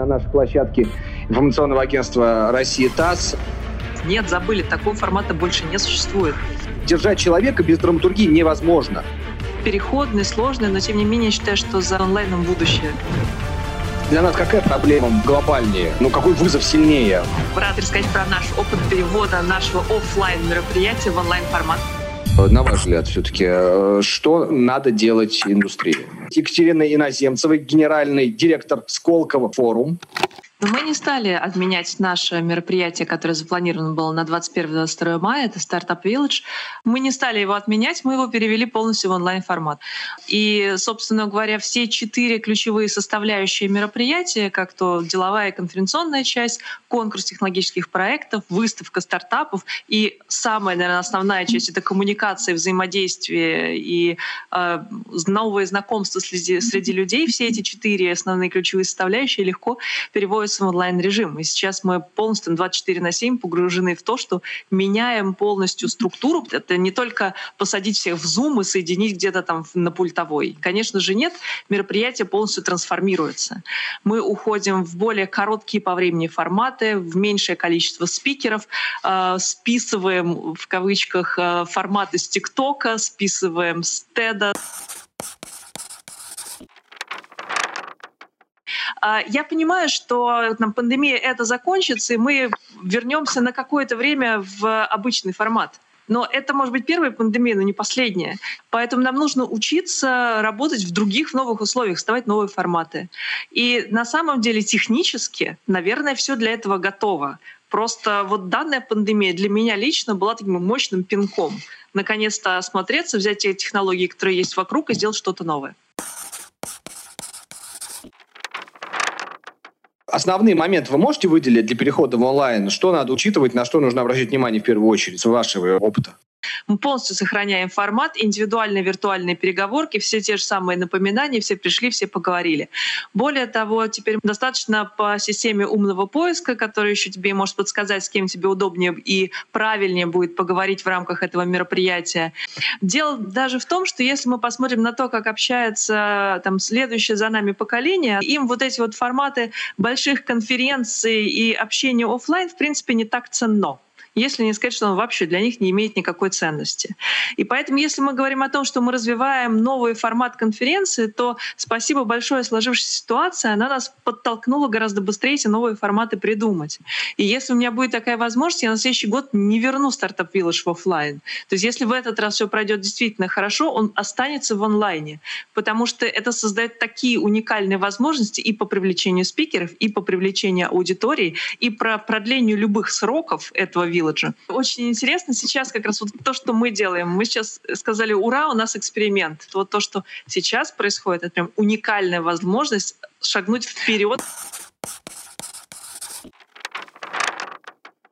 на нашей площадке информационного агентства «Россия ТАСС». Нет, забыли, такого формата больше не существует. Держать человека без драматургии невозможно. Переходный, сложный, но тем не менее я считаю, что за онлайном будущее. Для нас какая проблема глобальнее? Ну, какой вызов сильнее? Рад рассказать про наш опыт перевода нашего офлайн мероприятия в онлайн формат. На ваш взгляд, все-таки, э, что надо делать индустрии? Екатерина Иноземцева, генеральный директор Сколково форум. Но мы не стали отменять наше мероприятие, которое запланировано было на 21-22 мая, это Startup Village. Мы не стали его отменять, мы его перевели полностью в онлайн-формат. И, собственно говоря, все четыре ключевые составляющие мероприятия, как то деловая и конференционная часть, конкурс технологических проектов, выставка стартапов и самая, наверное, основная часть — это коммуникация, взаимодействие и э, новые знакомства среди, среди людей. Все эти четыре основные ключевые составляющие легко переводятся переводится в онлайн-режим. И сейчас мы полностью 24 на 7 погружены в то, что меняем полностью структуру. Это не только посадить всех в Zoom и соединить где-то там на пультовой. Конечно же, нет. Мероприятие полностью трансформируется. Мы уходим в более короткие по времени форматы, в меньшее количество спикеров, э, списываем в кавычках э, форматы с ТикТока, списываем с TED. Я понимаю, что там, пандемия это закончится, и мы вернемся на какое-то время в обычный формат. Но это может быть первая пандемия, но не последняя. Поэтому нам нужно учиться работать в других в новых условиях, создавать новые форматы. И на самом деле технически, наверное, все для этого готово. Просто вот данная пандемия для меня лично была таким мощным пинком. Наконец-то осмотреться, взять те технологии, которые есть вокруг, и сделать что-то новое. Основные моменты вы можете выделить для перехода в онлайн? Что надо учитывать, на что нужно обращать внимание в первую очередь, с вашего опыта? Мы полностью сохраняем формат, индивидуальные виртуальные переговорки, все те же самые напоминания, все пришли, все поговорили. Более того, теперь достаточно по системе умного поиска, который еще тебе может подсказать, с кем тебе удобнее и правильнее будет поговорить в рамках этого мероприятия. Дело даже в том, что если мы посмотрим на то, как общается там следующее за нами поколение, им вот эти вот форматы больших конференций и общения офлайн в принципе не так ценно если не сказать, что он вообще для них не имеет никакой ценности. И поэтому, если мы говорим о том, что мы развиваем новый формат конференции, то спасибо большое сложившейся ситуации, она нас подтолкнула гораздо быстрее эти новые форматы придумать. И если у меня будет такая возможность, я на следующий год не верну стартап Village в офлайн. То есть если в этот раз все пройдет действительно хорошо, он останется в онлайне, потому что это создает такие уникальные возможности и по привлечению спикеров, и по привлечению аудитории, и про продлению любых сроков этого Village, Village. Очень интересно сейчас как раз вот то, что мы делаем. Мы сейчас сказали, ура, у нас эксперимент. Вот то, что сейчас происходит, это прям уникальная возможность шагнуть вперед.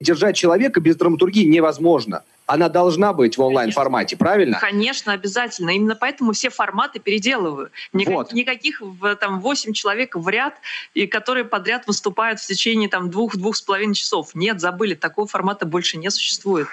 Держать человека без драматургии невозможно она должна быть в онлайн-формате, правильно? Конечно, обязательно. Именно поэтому все форматы переделываю. Никак, вот. Никаких там 8 человек в ряд, и которые подряд выступают в течение там двух-двух с половиной часов. Нет, забыли, такого формата больше не существует.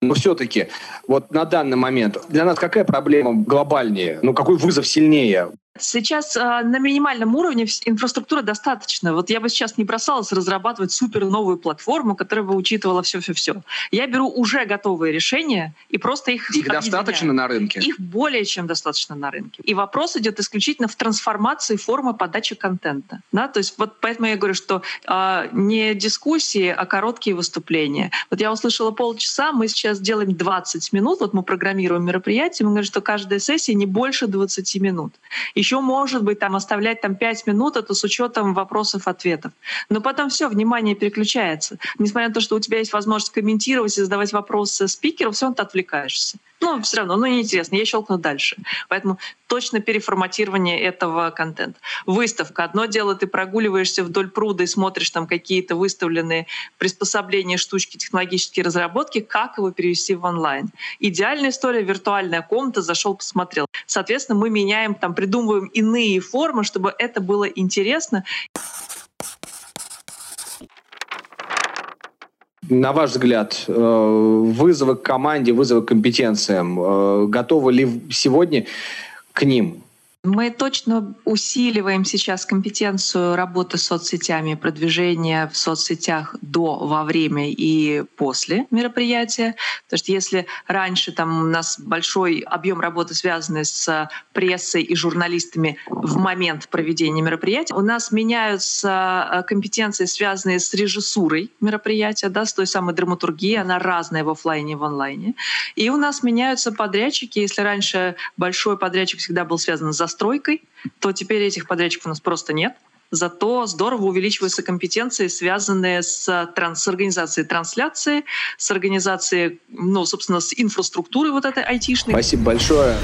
Но все-таки вот на данный момент для нас какая проблема глобальнее? Ну, какой вызов сильнее? Сейчас э, на минимальном уровне инфраструктуры достаточно. Вот я бы сейчас не бросалась разрабатывать супер новую платформу, которая бы учитывала все-все-все. Я беру уже готовые решения и просто их Их достаточно на рынке? Их более чем достаточно на рынке. И вопрос идет исключительно в трансформации формы подачи контента. Да? То есть вот поэтому я говорю, что э, не дискуссии, а короткие выступления. Вот я услышала полчаса, мы сейчас делаем 20 минут, вот мы программируем мероприятие, мы говорим, что каждая сессия не больше 20 минут. Еще еще может быть там оставлять там 5 минут, это с учетом вопросов-ответов. Но потом все, внимание переключается. Несмотря на то, что у тебя есть возможность комментировать и задавать вопросы спикеру, все равно ты отвлекаешься. Ну, все равно, ну, неинтересно, я щелкну дальше. Поэтому точно переформатирование этого контента. Выставка. Одно дело, ты прогуливаешься вдоль пруда и смотришь там какие-то выставленные приспособления, штучки, технологические разработки, как его перевести в онлайн. Идеальная история — виртуальная комната, зашел, посмотрел. Соответственно, мы меняем, там, придумываем иные формы, чтобы это было интересно. На ваш взгляд, э, вызовы к команде, вызовы к компетенциям, э, готовы ли сегодня к ним? Мы точно усиливаем сейчас компетенцию работы с соцсетями, продвижения в соцсетях до, во время и после мероприятия. То есть если раньше там у нас большой объем работы, связанный с прессой и журналистами в момент проведения мероприятия, у нас меняются э, компетенции, связанные с режиссурой мероприятия, да, с той самой драматургией, она разная в офлайне и в онлайне. И у нас меняются подрядчики. Если раньше большой подрядчик всегда был связан с застройкой, то теперь этих подрядчиков у нас просто нет. Зато здорово увеличиваются компетенции, связанные с, транс, с организацией трансляции, с организацией, ну, собственно, с инфраструктурой вот этой айтишной. Спасибо большое.